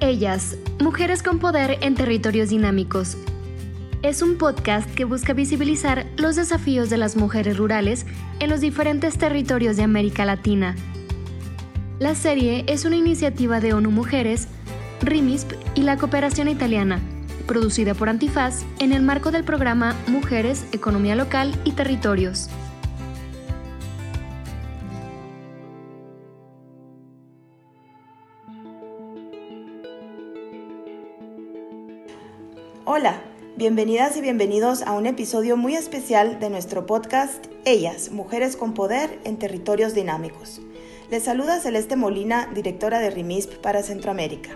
Ellas, Mujeres con Poder en Territorios Dinámicos. Es un podcast que busca visibilizar los desafíos de las mujeres rurales en los diferentes territorios de América Latina. La serie es una iniciativa de ONU Mujeres, RIMISP y la Cooperación Italiana, producida por Antifaz en el marco del programa Mujeres, Economía Local y Territorios. Hola, bienvenidas y bienvenidos a un episodio muy especial de nuestro podcast Ellas, Mujeres con Poder en Territorios Dinámicos. Les saluda Celeste Molina, directora de RIMISP para Centroamérica.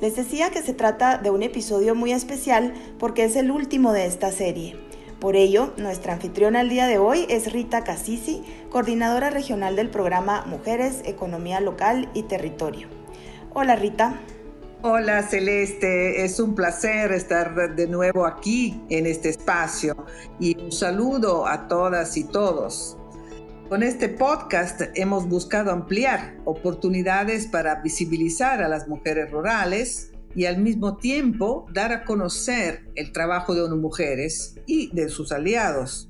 Les decía que se trata de un episodio muy especial porque es el último de esta serie. Por ello, nuestra anfitriona el día de hoy es Rita Casisi, coordinadora regional del programa Mujeres, Economía Local y Territorio. Hola Rita. Hola Celeste, es un placer estar de nuevo aquí en este espacio y un saludo a todas y todos. Con este podcast hemos buscado ampliar oportunidades para visibilizar a las mujeres rurales y al mismo tiempo dar a conocer el trabajo de ONU Mujeres y de sus aliados.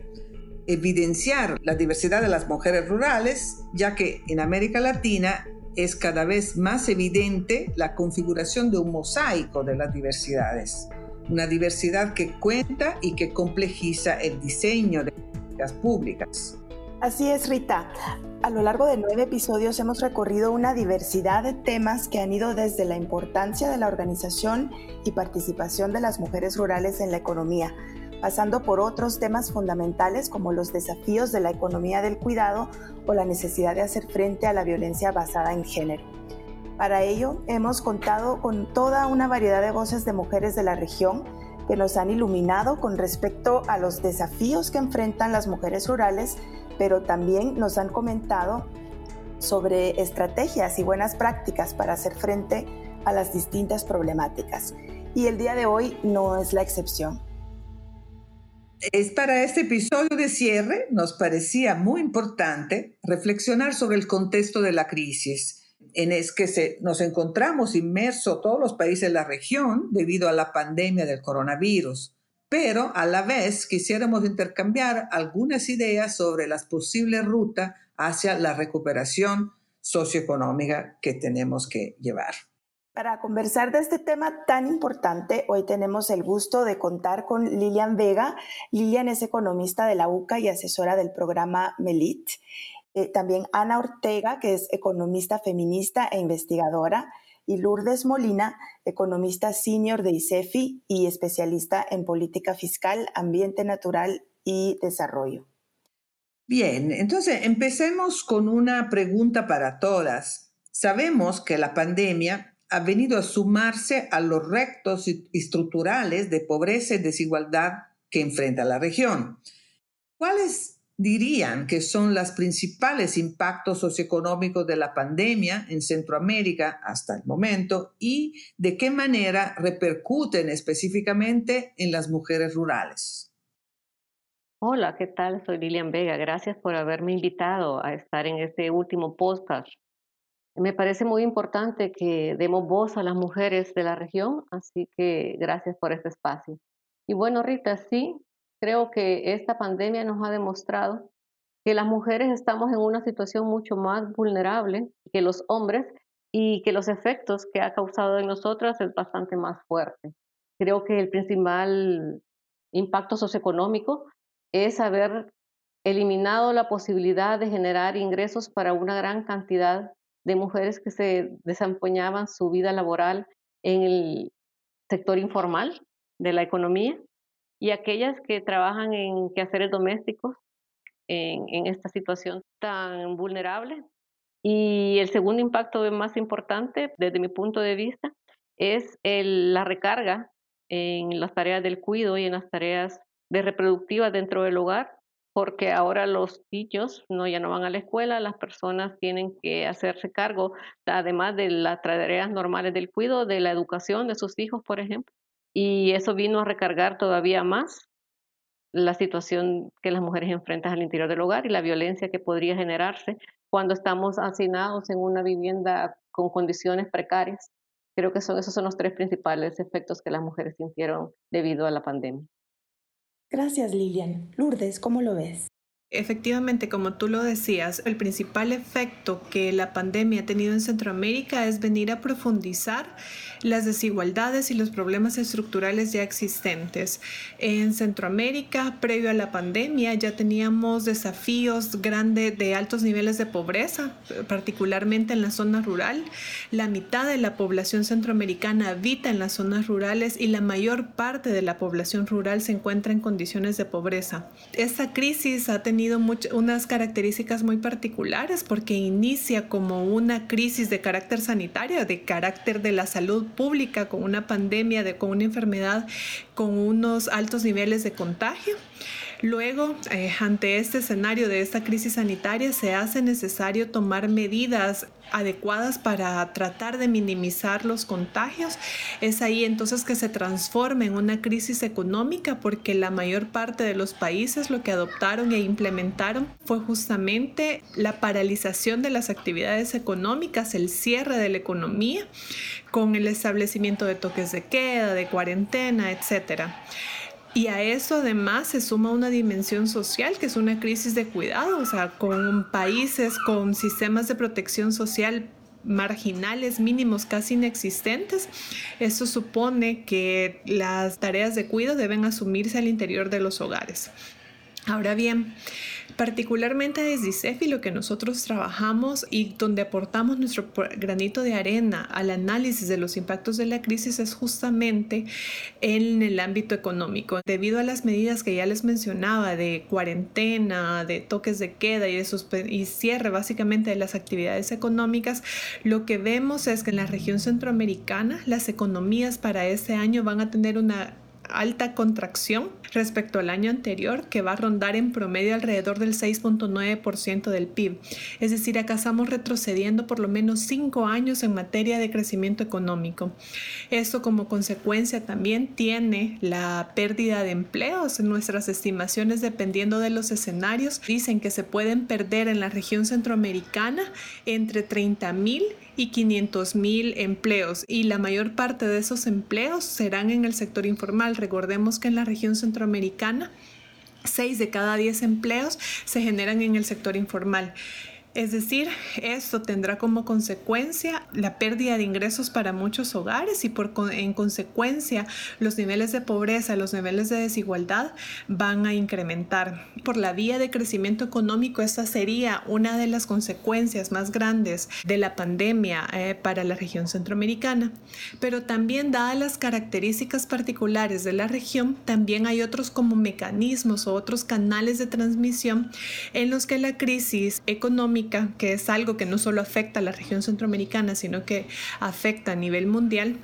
Evidenciar la diversidad de las mujeres rurales, ya que en América Latina es cada vez más evidente la configuración de un mosaico de las diversidades, una diversidad que cuenta y que complejiza el diseño de políticas públicas. Así es, Rita. A lo largo de nueve episodios hemos recorrido una diversidad de temas que han ido desde la importancia de la organización y participación de las mujeres rurales en la economía, pasando por otros temas fundamentales como los desafíos de la economía del cuidado o la necesidad de hacer frente a la violencia basada en género. Para ello, hemos contado con toda una variedad de voces de mujeres de la región que nos han iluminado con respecto a los desafíos que enfrentan las mujeres rurales, pero también nos han comentado sobre estrategias y buenas prácticas para hacer frente a las distintas problemáticas. Y el día de hoy no es la excepción. Es para este episodio de cierre, nos parecía muy importante reflexionar sobre el contexto de la crisis en es que nos encontramos inmersos todos los países de la región debido a la pandemia del coronavirus, pero a la vez quisiéramos intercambiar algunas ideas sobre las posibles rutas hacia la recuperación socioeconómica que tenemos que llevar. Para conversar de este tema tan importante, hoy tenemos el gusto de contar con Lilian Vega. Lilian es economista de la UCA y asesora del programa MELIT. Eh, también Ana Ortega, que es economista feminista e investigadora. Y Lourdes Molina, economista senior de ICEFI y especialista en política fiscal, ambiente natural y desarrollo. Bien, entonces empecemos con una pregunta para todas. Sabemos que la pandemia ha venido a sumarse a los rectos estructurales de pobreza y desigualdad que enfrenta la región. ¿Cuáles dirían que son los principales impactos socioeconómicos de la pandemia en Centroamérica hasta el momento y de qué manera repercuten específicamente en las mujeres rurales? Hola, ¿qué tal? Soy Lilian Vega. Gracias por haberme invitado a estar en este último podcast me parece muy importante que demos voz a las mujeres de la región, así que gracias por este espacio. Y bueno, Rita, sí, creo que esta pandemia nos ha demostrado que las mujeres estamos en una situación mucho más vulnerable que los hombres y que los efectos que ha causado en nosotras es bastante más fuerte. Creo que el principal impacto socioeconómico es haber eliminado la posibilidad de generar ingresos para una gran cantidad de mujeres que se desempeñaban su vida laboral en el sector informal de la economía y aquellas que trabajan en quehaceres domésticos en, esta situación tan vulnerable. Y el segundo impacto más importante desde mi punto de vista es la recarga en las tareas del cuidado y en las tareas de reproductivas dentro del hogar porque ahora los niños no ya no van a la escuela, las personas tienen que hacerse cargo, además de las tareas normales del cuidado, de la educación de sus hijos, por ejemplo. Y eso vino a recargar todavía más la situación que las mujeres enfrentan al interior del hogar y la violencia que podría generarse cuando estamos hacinados en una vivienda con condiciones precarias Creo que son, esos son los tres principales efectos que las mujeres sintieron debido a la pandemia. Gracias, Lilian. Lourdes, ¿cómo lo ves? Efectivamente, como tú lo decías, el principal efecto que la pandemia ha tenido en Centroamérica es venir a profundizar las desigualdades y los problemas estructurales ya existentes. En Centroamérica, previo a la pandemia, ya teníamos desafíos grandes de altos niveles de pobreza, particularmente en la zona rural. La mitad de la población centroamericana habita en las zonas rurales y la mayor parte de la población rural se encuentra en condiciones de pobreza. Esta crisis ha tenido unas características muy particulares porque inicia como una crisis de carácter sanitario, de carácter de la salud pública, con una pandemia, de, con una enfermedad con unos altos niveles de contagio. Luego, eh, ante este escenario de esta crisis sanitaria, se hace necesario tomar medidas adecuadas para tratar de minimizar los contagios. Es ahí entonces que se transforma en una crisis económica porque la mayor parte de los países lo que adoptaron e implementaron fue justamente la paralización de las actividades económicas, el cierre de la economía con el establecimiento de toques de queda, de cuarentena, etcétera. Y a eso además se suma una dimensión social, que es una crisis de cuidado, o sea, con países con sistemas de protección social marginales mínimos casi inexistentes. Eso supone que las tareas de cuidado deben asumirse al interior de los hogares. Ahora bien, particularmente desde ICEFI lo que nosotros trabajamos y donde aportamos nuestro granito de arena al análisis de los impactos de la crisis es justamente en el ámbito económico. Debido a las medidas que ya les mencionaba de cuarentena, de toques de queda y, de y cierre básicamente de las actividades económicas, lo que vemos es que en la región centroamericana las economías para este año van a tener una alta contracción respecto al año anterior que va a rondar en promedio alrededor del 6.9% del PIB. Es decir, acá estamos retrocediendo por lo menos cinco años en materia de crecimiento económico. Esto como consecuencia también tiene la pérdida de empleos. Nuestras estimaciones, dependiendo de los escenarios, dicen que se pueden perder en la región centroamericana entre 30 mil y 500 mil empleos y la mayor parte de esos empleos serán en el sector informal. Recordemos que en la región centroamericana 6 de cada 10 empleos se generan en el sector informal. Es decir, esto tendrá como consecuencia la pérdida de ingresos para muchos hogares y por, en consecuencia los niveles de pobreza, los niveles de desigualdad van a incrementar. Por la vía de crecimiento económico, esta sería una de las consecuencias más grandes de la pandemia eh, para la región centroamericana. Pero también, dadas las características particulares de la región, también hay otros como mecanismos o otros canales de transmisión en los que la crisis económica que es algo que no solo afecta a la región centroamericana, sino que afecta a nivel mundial,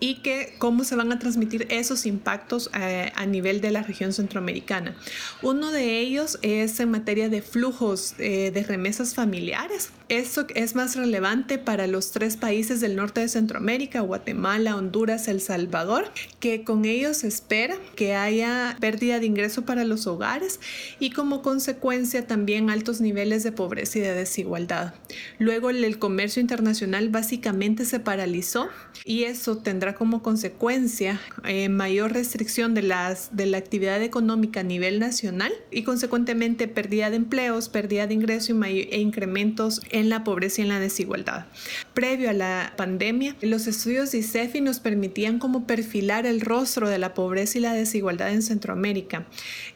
y que cómo se van a transmitir esos impactos eh, a nivel de la región centroamericana. Uno de ellos es en materia de flujos eh, de remesas familiares. Esto es más relevante para los tres países del norte de Centroamérica, Guatemala, Honduras, El Salvador, que con ellos se espera que haya pérdida de ingreso para los hogares y como consecuencia también altos niveles de pobreza y de desigualdad. Luego el comercio internacional básicamente se paralizó y eso tendrá como consecuencia eh, mayor restricción de, las, de la actividad económica a nivel nacional y consecuentemente pérdida de empleos, pérdida de ingreso e incrementos en la pobreza y en la desigualdad. Previo a la pandemia, los estudios de ICEFI nos permitían como perfilar el rostro de la pobreza y la desigualdad en Centroamérica.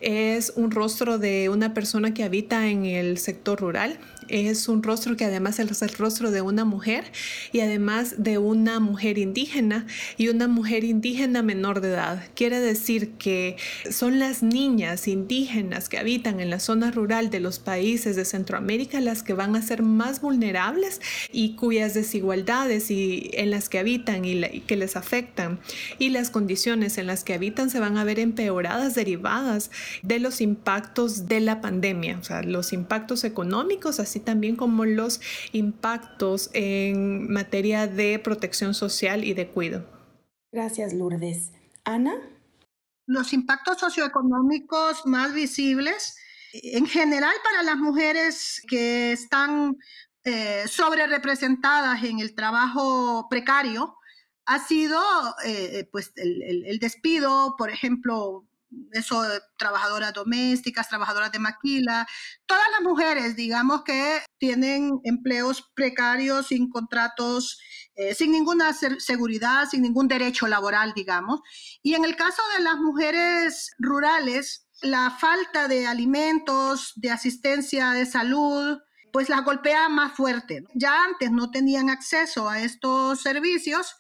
Es un rostro de una persona que habita en el sector rural, es un rostro que además es el rostro de una mujer y además de una mujer indígena y una mujer indígena menor de edad. Quiere decir que son las niñas indígenas que habitan en la zona rural de los países de Centroamérica las que van a ser más vulnerables y cuyas desigualdades y en las que habitan y, que les afectan y las condiciones en las que habitan se van a ver empeoradas derivadas de los impactos de la pandemia, o sea, los impactos económicos, así también como los impactos en materia de protección social y de cuidado. Gracias, Lourdes. Ana. Los impactos socioeconómicos más visibles, en general para las mujeres que están eh, sobre representadas en el trabajo precario ha sido eh, pues el, el, despido, por ejemplo, eso, trabajadoras domésticas, trabajadoras de maquila, todas las mujeres, digamos, que tienen empleos precarios, sin contratos, eh, sin ninguna seguridad, sin ningún derecho laboral, digamos. Y en el caso de las mujeres rurales, la falta de alimentos, de asistencia de salud, pues la golpea más fuerte. Ya antes no tenían acceso a estos servicios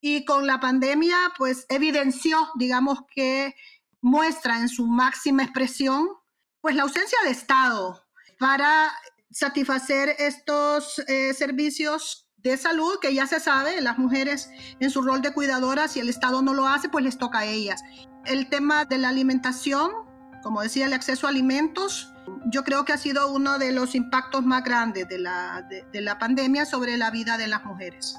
y con la pandemia, pues evidenció, digamos, que muestra en su máxima expresión, pues la ausencia de Estado para satisfacer estos eh, servicios de salud que ya se sabe, las mujeres en su rol de cuidadoras, si el Estado no lo hace, pues les toca a ellas. El tema de la alimentación, como decía, el acceso a alimentos, yo creo que ha sido uno de los impactos más grandes de la, de la pandemia sobre la vida de las mujeres.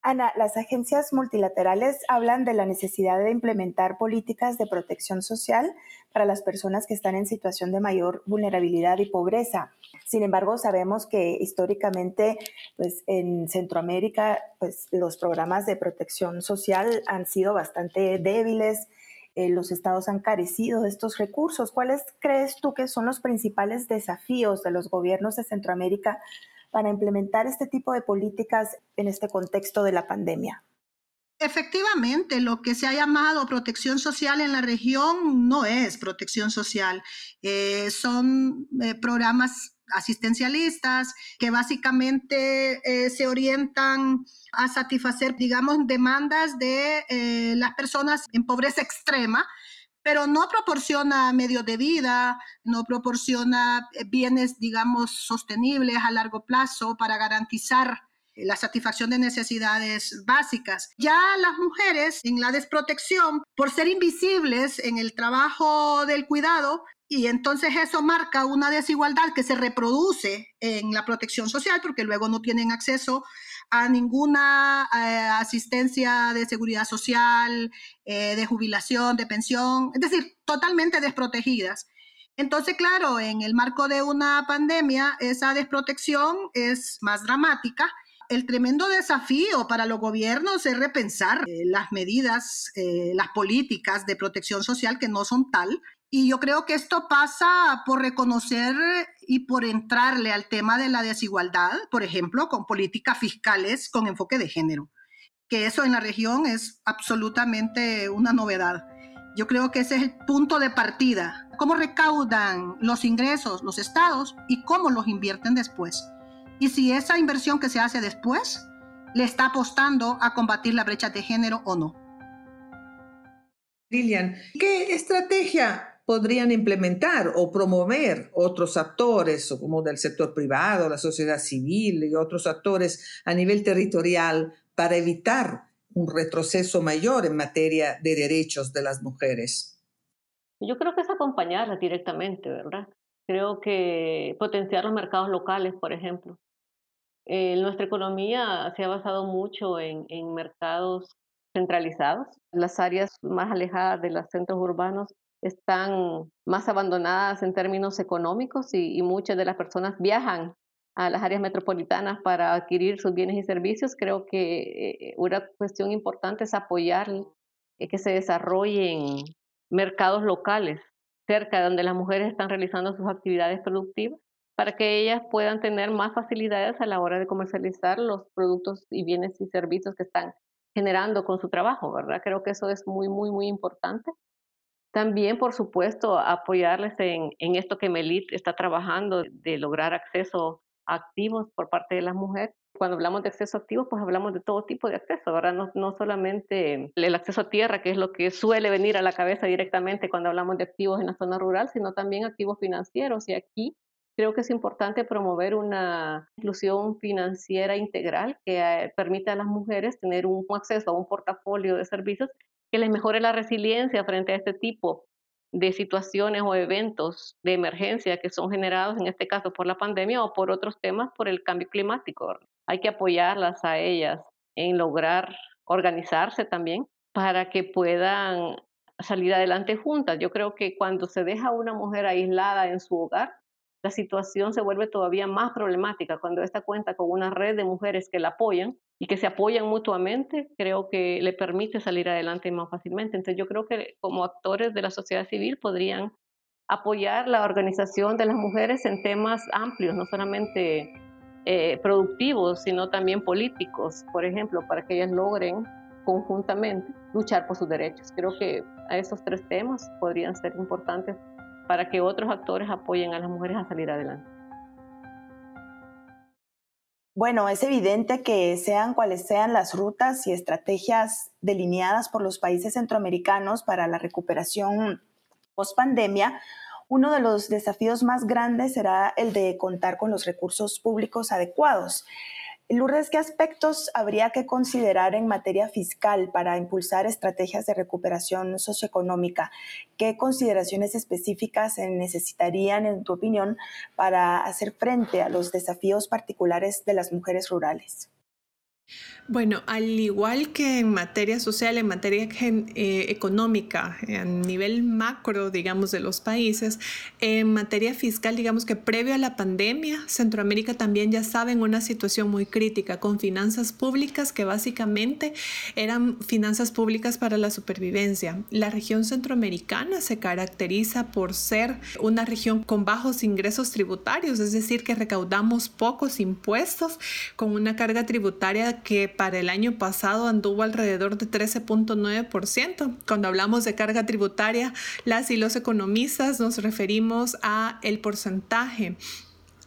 Ana, las agencias multilaterales hablan de la necesidad de implementar políticas de protección social para las personas que están en situación de mayor vulnerabilidad y pobreza. Sin embargo, sabemos que históricamente, pues en Centroamérica, pues los programas de protección social han sido bastante débiles. Eh, los estados han carecido de estos recursos. ¿Cuáles crees tú que son los principales desafíos de los gobiernos de Centroamérica para implementar este tipo de políticas en este contexto de la pandemia? Efectivamente, lo que se ha llamado protección social en la región no es protección social, eh, son eh, programas asistencialistas que básicamente eh, se orientan a satisfacer, digamos, demandas de las personas en pobreza extrema, pero no proporciona medios de vida, no proporciona eh, bienes, digamos, sostenibles a largo plazo para garantizar eh, la satisfacción de necesidades básicas. Ya las mujeres en la desprotección, por ser invisibles en el trabajo del cuidado, y entonces eso marca una desigualdad que se reproduce en la protección social porque luego no tienen acceso a ninguna eh, asistencia de seguridad social, eh, de jubilación, de pensión, es decir, totalmente desprotegidas. Entonces, claro, en el marco de una pandemia, esa desprotección es más dramática. El tremendo desafío para los gobiernos es repensar eh, las medidas, las políticas de protección social que no son tal, y yo creo que esto pasa por reconocer y por entrarle al tema de la desigualdad, por ejemplo, con políticas fiscales con enfoque de género, que eso en la región es absolutamente una novedad. Yo creo que ese es el punto de partida. Cómo recaudan los ingresos los estados y cómo los invierten después. Y si esa inversión que se hace después le está apostando a combatir la brecha de género o no. Lilian, ¿qué estrategia podrían implementar o promover otros actores, como del sector privado, la sociedad civil y otros actores a nivel territorial para evitar un retroceso mayor en materia de derechos de las mujeres? Yo creo que es acompañarlas directamente, ¿verdad? Creo que potenciar los mercados locales, por ejemplo. Eh, nuestra economía se ha basado mucho en, en mercados centralizados. Las áreas más alejadas de los centros urbanos están más abandonadas en términos económicos y, muchas de las personas viajan a las áreas metropolitanas para adquirir sus bienes y servicios. Creo que eh, una cuestión importante es apoyar eh, que se desarrollen mercados locales cerca de donde las mujeres están realizando sus actividades productivas para que ellas puedan tener más facilidades a la hora de comercializar los productos y bienes y servicios que están generando con su trabajo, ¿verdad? Creo que eso es muy, muy, muy importante. También, por supuesto, apoyarles en, esto que Melit está trabajando, de lograr acceso a activos por parte de las mujeres. Cuando hablamos de acceso a activos, pues hablamos de todo tipo de acceso, ¿verdad? No, no solamente el acceso a tierra, que es lo que suele venir a la cabeza directamente cuando hablamos de activos en la zona rural, sino también activos financieros. Y aquí creo que es importante promover una inclusión financiera integral que eh, permita a las mujeres tener un acceso a un portafolio de servicios que les mejore la resiliencia frente a este tipo de situaciones o eventos de emergencia que son generados, en este caso por la pandemia o por otros temas, por el cambio climático. Hay que apoyarlas a ellas en lograr organizarse también para que puedan salir adelante juntas. Yo creo que cuando se deja a una mujer aislada en su hogar, la situación se vuelve todavía más problemática cuando esta cuenta con una red de mujeres que la apoyan y que se apoyan mutuamente, creo que le permite salir adelante más fácilmente. Entonces yo creo que como actores de la sociedad civil podrían apoyar la organización de las mujeres en temas amplios, no solamente eh, productivos, sino también políticos, por ejemplo, para que ellas logren conjuntamente luchar por sus derechos. Creo que a esos tres temas podrían ser importantes para que otros actores apoyen a las mujeres a salir adelante. Bueno, es evidente que sean cuales sean las rutas y estrategias delineadas por los países centroamericanos para la recuperación post pandemia, uno de los desafíos más grandes será el de contar con los recursos públicos adecuados. Lourdes, ¿qué aspectos habría que considerar en materia fiscal para impulsar estrategias de recuperación socioeconómica? ¿Qué consideraciones específicas se necesitarían, en tu opinión, para hacer frente a los desafíos particulares de las mujeres rurales? Bueno, al igual que en materia social, en materia eh, económica, a nivel macro, digamos, de los países, en materia fiscal, digamos que previo a la pandemia, Centroamérica también ya sabe en una situación muy crítica, con finanzas públicas que básicamente eran finanzas públicas para la supervivencia. La región centroamericana se caracteriza por ser una región con bajos ingresos tributarios, es decir, que recaudamos pocos impuestos, con una carga tributaria que para el año pasado anduvo alrededor de 13.9%. Cuando hablamos de carga tributaria, las y los economistas nos referimos a el porcentaje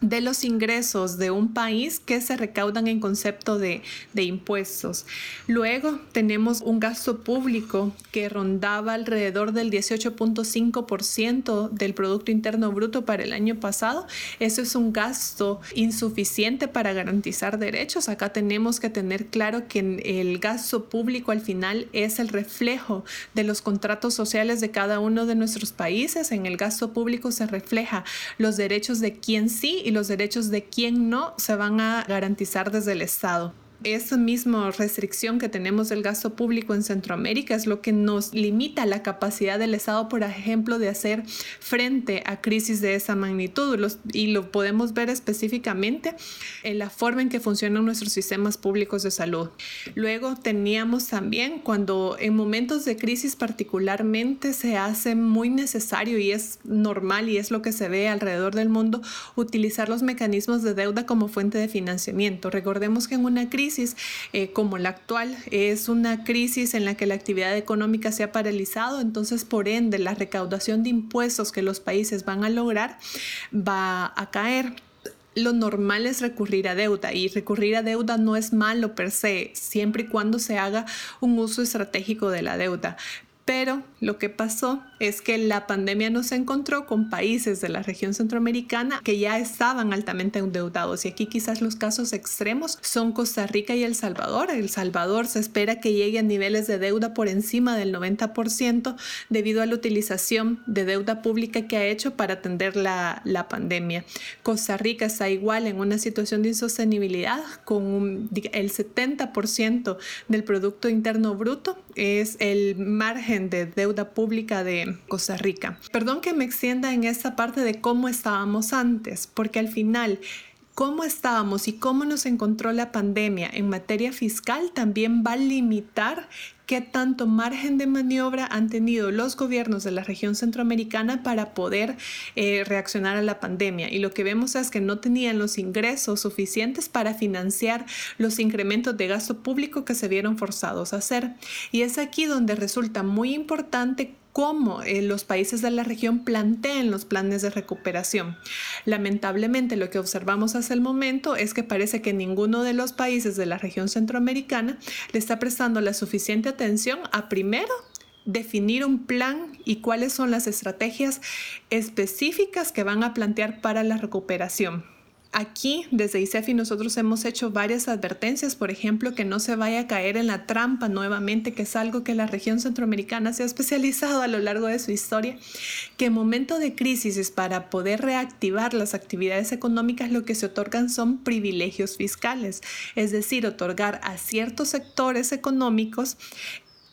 de los ingresos de un país que se recaudan en concepto de, impuestos. Luego tenemos un gasto público que rondaba alrededor del 18.5% del Producto Interno Bruto para el año pasado. Eso es un gasto insuficiente para garantizar derechos. Acá tenemos que tener claro que el gasto público al final es el reflejo de los contratos sociales de cada uno de nuestros países. En el gasto público se refleja los derechos de quien sí y los derechos de quien no se van a garantizar desde el Estado esa misma restricción que tenemos del gasto público en Centroamérica es lo que nos limita la capacidad del Estado, por ejemplo, de hacer frente a crisis de esa magnitud. y lo podemos ver específicamente en la forma en que funcionan nuestros sistemas públicos de salud. Luego teníamos también cuando en momentos de crisis particularmente se hace muy necesario y es normal y es lo que se ve alrededor del mundo utilizar los mecanismos de deuda como fuente de financiamiento. Recordemos que en una crisis eh, como la actual es una crisis en la que la actividad económica se ha paralizado, entonces por ende la recaudación de impuestos que los países van a lograr va a caer lo normal es recurrir a deuda y recurrir a deuda no es malo per se, siempre y cuando se haga un uso estratégico de la deuda. Pero lo que pasó es que la pandemia nos encontró con países de la región centroamericana que ya estaban altamente endeudados y aquí quizás los casos extremos son Costa Rica y El Salvador. El Salvador se espera que llegue a niveles de deuda por encima del 90% debido a la utilización de deuda pública que ha hecho para atender la, pandemia. Costa Rica está igual en una situación de insostenibilidad con el 70% del Producto Interno Bruto es el margen de deuda pública de Costa Rica. Perdón que me extienda en esta parte de cómo estábamos antes, porque al final cómo estábamos y cómo nos encontró la pandemia en materia fiscal también va a limitar qué tanto margen de maniobra han tenido los gobiernos de la región centroamericana para poder eh, reaccionar a la pandemia. Y lo que vemos es que no tenían los ingresos suficientes para financiar los incrementos de gasto público que se vieron forzados a hacer. Y es aquí donde resulta muy importante cómo eh, los países de la región plantean los planes de recuperación. Lamentablemente lo que observamos hasta el momento es que parece que ninguno de los países de la región centroamericana le está prestando la suficiente atención a primero definir un plan y cuáles son las estrategias específicas que van a plantear para la recuperación. Aquí, desde ICEFI, nosotros hemos hecho varias advertencias, por ejemplo, que no se vaya a caer en la trampa nuevamente, que es algo que la región centroamericana se ha especializado a lo largo de su historia, que en momento de crisis para poder reactivar las actividades económicas lo que se otorgan son privilegios fiscales, es decir, otorgar a ciertos sectores económicos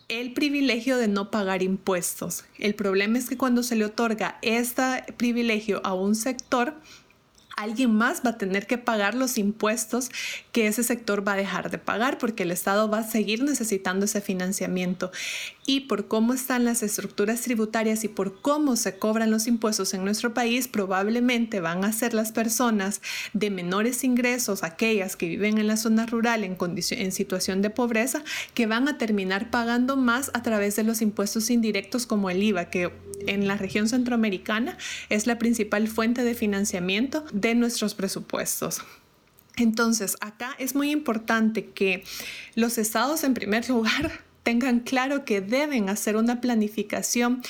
el privilegio de no pagar impuestos. El problema es que cuando se le otorga este privilegio a un sector, alguien más va a tener que pagar los impuestos que ese sector va a dejar de pagar porque el Estado va a seguir necesitando ese financiamiento. Y por cómo están las estructuras tributarias y por cómo se cobran los impuestos en nuestro país, probablemente van a ser las personas de menores ingresos, aquellas que viven en la zona rural en, situación de pobreza, que van a terminar pagando más a través de los impuestos indirectos como el IVA, que en la región centroamericana es la principal fuente de financiamiento de nuestros presupuestos. Entonces, acá es muy importante que los estados, en primer lugar, tengan claro que deben hacer una planificación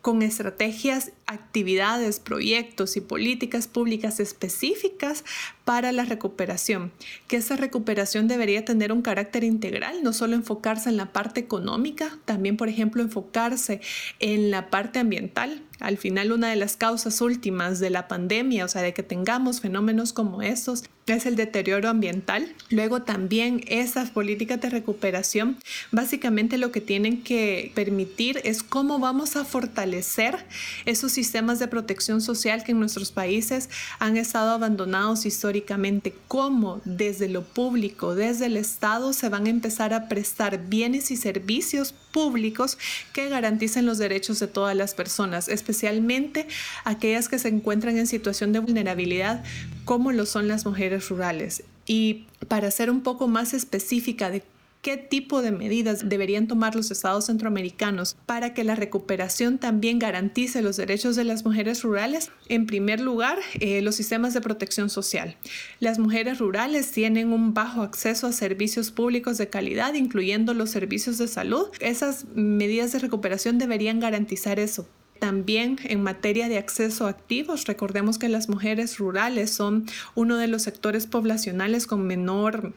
con estrategias, actividades, proyectos y políticas públicas específicas para la recuperación, que esa recuperación debería tener un carácter integral, no solo enfocarse en la parte económica, también, por ejemplo, enfocarse en la parte ambiental. Al final, una de las causas últimas de la pandemia, o sea, de que tengamos fenómenos como estos, es el deterioro ambiental. Luego también esas políticas de recuperación, básicamente lo que tienen que permitir es cómo vamos a fortalecer esos sistemas de protección social que en nuestros países han estado abandonados históricamente cómo desde lo público, desde el Estado, se van a empezar a prestar bienes y servicios públicos que garanticen los derechos de todas las personas, especialmente aquellas que se encuentran en situación de vulnerabilidad, como lo son las mujeres rurales. Y para ser un poco más específica de qué tipo de medidas deberían tomar los estados centroamericanos para que la recuperación también garantice los derechos de las mujeres rurales. En primer lugar, eh, los sistemas de protección social. Las mujeres rurales tienen un bajo acceso a servicios públicos de calidad, incluyendo los servicios de salud. Esas medidas de recuperación deberían garantizar eso. También en materia de acceso a activos, recordemos que las mujeres rurales son uno de los sectores poblacionales con menor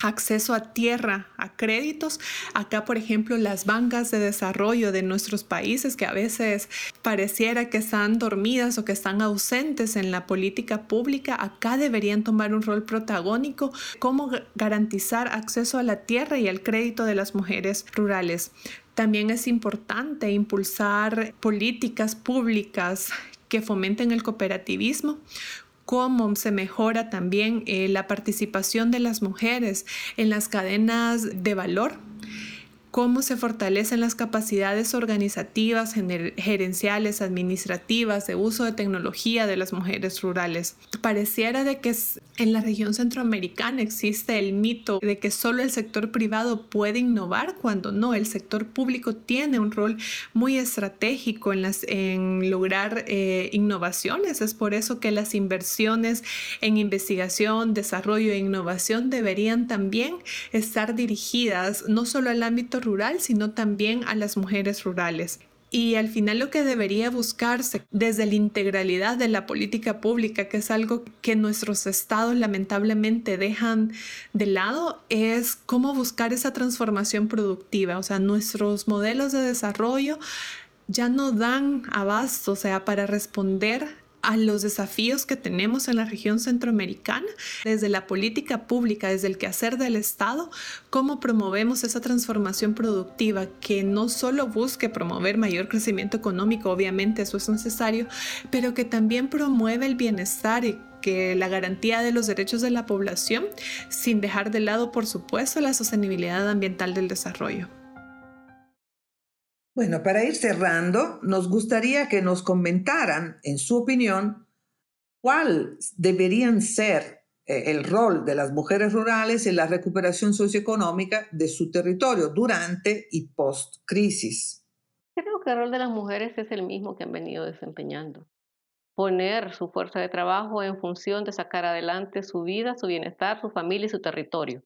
acceso a tierra, a créditos. Acá, por ejemplo, las bancas de desarrollo de nuestros países que a veces pareciera que están dormidas o que están ausentes en la política pública, acá deberían tomar un rol protagónico, cómo garantizar acceso a la tierra y al crédito de las mujeres rurales. También es importante impulsar políticas públicas que fomenten el cooperativismo, cómo se mejora también eh, la participación de las mujeres en las cadenas de valor cómo se fortalecen las capacidades organizativas, gerenciales, administrativas, de uso de tecnología de las mujeres rurales. Pareciera de que en la región centroamericana existe el mito de que solo el sector privado puede innovar cuando no, el sector público tiene un rol muy estratégico en, las, en lograr eh, innovaciones. Es por eso que las inversiones en investigación, desarrollo e innovación deberían también estar dirigidas no solo al ámbito rural, sino también a las mujeres rurales. Y al final lo que debería buscarse desde la integralidad de la política pública, que es algo que nuestros estados lamentablemente dejan de lado, es cómo buscar esa transformación productiva. O sea, nuestros modelos de desarrollo ya no dan abasto, o sea, para responder a los desafíos que tenemos en la región centroamericana, desde la política pública, desde el quehacer del Estado, cómo promovemos esa transformación productiva que no solo busque promover mayor crecimiento económico, obviamente eso es necesario, pero que también promueve el bienestar y que la garantía de los derechos de la población, sin dejar de lado, por supuesto, la sostenibilidad ambiental del desarrollo. Bueno, para ir cerrando, nos gustaría que nos comentaran, en su opinión, cuál deberían ser eh, el rol de las mujeres rurales en la recuperación socioeconómica de su territorio durante y post-crisis. Creo que el rol de las mujeres es el mismo que han venido desempeñando. Poner su fuerza de trabajo en función de sacar adelante su vida, su bienestar, su familia y su territorio.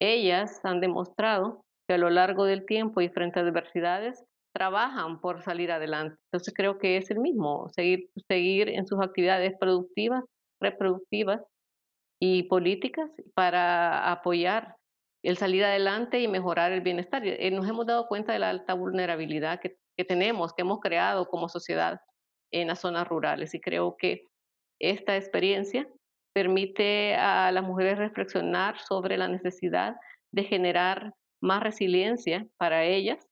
Ellas han demostrado que a lo largo del tiempo y frente a adversidades trabajan por salir adelante. Entonces creo que es el mismo, seguir, seguir en sus actividades productivas, reproductivas y políticas para apoyar el salir adelante y mejorar el bienestar. Eh, nos hemos dado cuenta de la alta vulnerabilidad que, que tenemos, que hemos creado como sociedad en las zonas rurales y creo que esta experiencia permite a las mujeres reflexionar sobre la necesidad de generar más resiliencia para ellas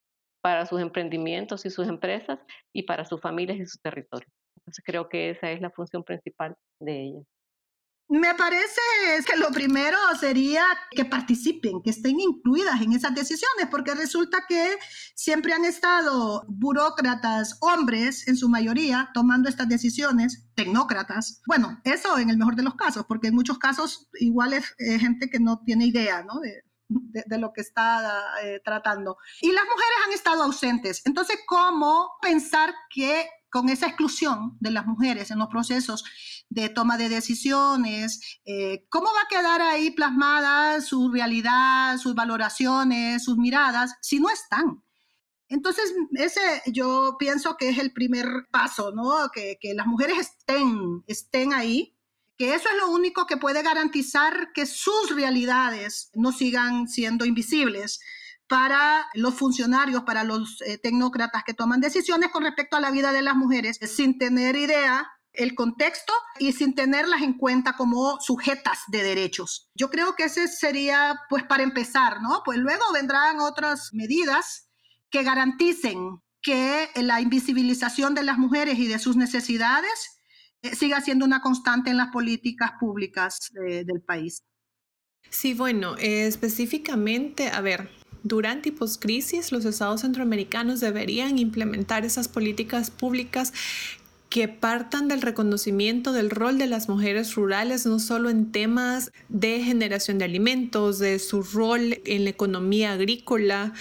para sus emprendimientos y sus empresas y para sus familias y sus territorios. Entonces creo que esa es la función principal de ellas. Me parece que lo primero sería que participen, que estén incluidas en esas decisiones, porque resulta que siempre han estado burócratas, hombres en su mayoría, tomando estas decisiones, tecnócratas. Bueno, eso en el mejor de los casos, porque en muchos casos igual es gente que no tiene idea ¿no? De, de, lo que está eh, tratando. Y las mujeres han estado ausentes. Entonces, ¿cómo pensar que con esa exclusión de las mujeres en los procesos de toma de decisiones, eh, ¿cómo va a quedar ahí plasmada su realidad, sus valoraciones, sus miradas, si no están? Entonces, ese yo pienso que es el primer paso, ¿no? Que, que las mujeres estén, estén ahí que eso es lo único que puede garantizar que sus realidades no sigan siendo invisibles para los funcionarios, para los eh, tecnócratas que toman decisiones con respecto a la vida de las mujeres, sin tener idea el contexto y sin tenerlas en cuenta como sujetas de derechos. Yo creo que ese sería, pues, para empezar, ¿no? Pues luego vendrán otras medidas que garanticen que la invisibilización de las mujeres y de sus necesidades siga siendo una constante en las políticas públicas del país. Sí, bueno, específicamente, a ver, durante y post-crisis, los estados centroamericanos deberían implementar esas políticas públicas que partan del reconocimiento del rol de las mujeres rurales, no solo en temas de generación de alimentos, de su rol en la economía agrícola,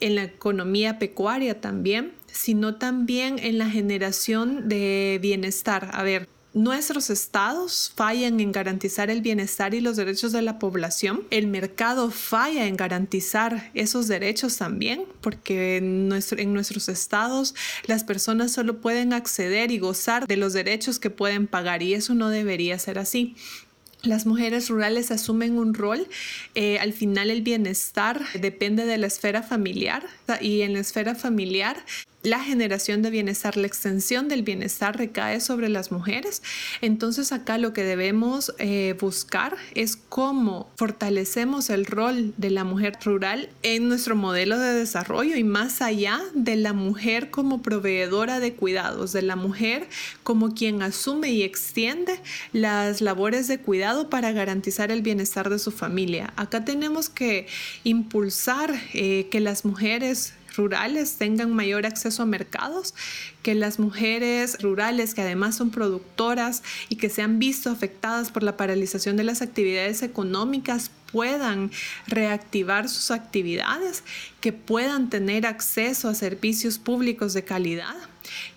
en la economía pecuaria también, sino también en la generación de bienestar. A ver, Nuestros estados fallan en garantizar el bienestar y los derechos de la población. El mercado falla en garantizar esos derechos también, porque en, nuestros estados las personas solo pueden acceder y gozar de los derechos que pueden pagar y eso no debería ser así. Las mujeres rurales asumen un rol. Eh, al final el bienestar depende de la esfera familiar y en la esfera familiar la generación de bienestar, la extensión del bienestar recae sobre las mujeres. Entonces acá lo que debemos eh, buscar es cómo fortalecemos el rol de la mujer rural en nuestro modelo de desarrollo y más allá de la mujer como proveedora de cuidados, de la mujer como quien asume y extiende las labores de cuidado para garantizar el bienestar de su familia. Acá tenemos que impulsar eh, que las mujeres rurales tengan mayor acceso a mercados, que las mujeres rurales que además son productoras y que se han visto afectadas por la paralización de las actividades económicas puedan reactivar sus actividades, que puedan tener acceso a servicios públicos de calidad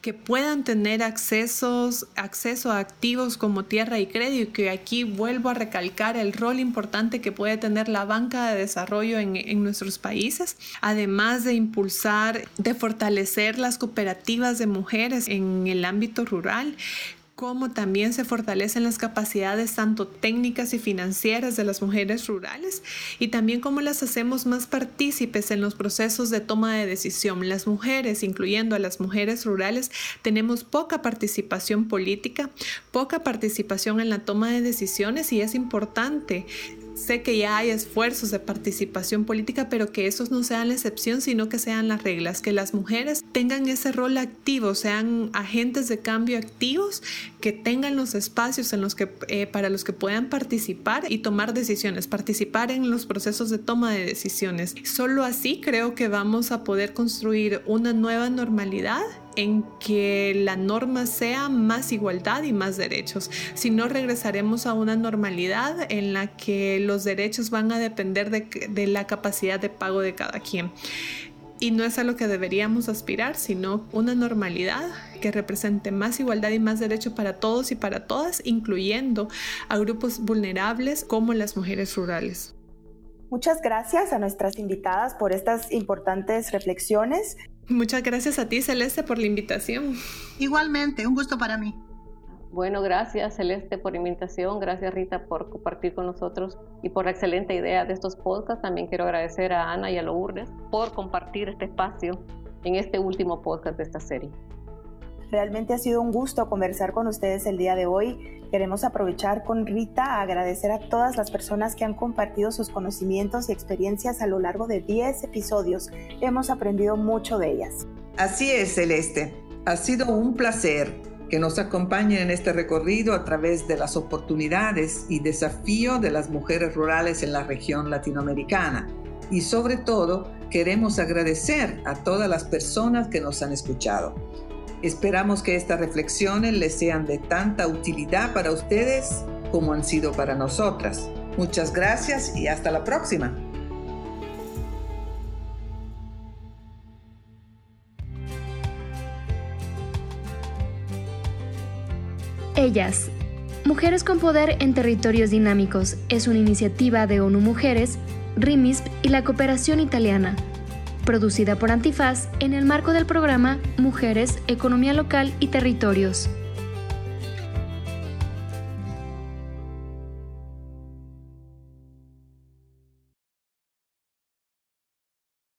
que puedan tener accesos, acceso a activos como tierra y crédito, que aquí vuelvo a recalcar el rol importante que puede tener la banca de desarrollo en, en nuestros países, además de impulsar, de fortalecer las cooperativas de mujeres en el ámbito rural, cómo también se fortalecen las capacidades tanto técnicas y financieras de las mujeres rurales y también cómo las hacemos más partícipes en los procesos de toma de decisión. Las mujeres, incluyendo a las mujeres rurales, tenemos poca participación política, poca participación en la toma de decisiones y es importante sé que ya hay esfuerzos de participación política, pero que esos no sean la excepción, sino que sean las reglas, que las mujeres tengan ese rol activo, sean agentes de cambio activos, que tengan los espacios en los que, eh, para los que puedan participar y tomar decisiones, participar en los procesos de toma de decisiones. Solo así creo que vamos a poder construir una nueva normalidad en que la norma sea más igualdad y más derechos. Si no, regresaremos a una normalidad en la que los derechos van a depender de, la capacidad de pago de cada quien. Y no es a lo que deberíamos aspirar, sino una normalidad que represente más igualdad y más derecho para todos y para todas, incluyendo a grupos vulnerables como las mujeres rurales. Muchas gracias a nuestras invitadas por estas importantes reflexiones. Muchas gracias a ti, Celeste, por la invitación. Igualmente, un gusto para mí. Bueno, gracias Celeste por la invitación, gracias Rita por compartir con nosotros y por la excelente idea de estos podcasts. También quiero agradecer a Ana y a Lourdes por compartir este espacio en este último podcast de esta serie. Realmente ha sido un gusto conversar con ustedes el día de hoy. Queremos aprovechar con Rita a agradecer a todas las personas que han compartido sus conocimientos y experiencias a lo largo de 10 episodios. Hemos aprendido mucho de ellas. Así es, Celeste. Ha sido un placer que nos acompañen en este recorrido a través de las oportunidades y desafíos de las mujeres rurales en la región latinoamericana. Y sobre todo, queremos agradecer a todas las personas que nos han escuchado. Esperamos que estas reflexiones les sean de tanta utilidad para ustedes como han sido para nosotras. Muchas gracias y hasta la próxima. Ellas. Mujeres con Poder en Territorios Dinámicos es una iniciativa de ONU Mujeres, RIMISP y la Cooperación Italiana, producida por Antifaz en el marco del programa Mujeres, Economía Local y Territorios.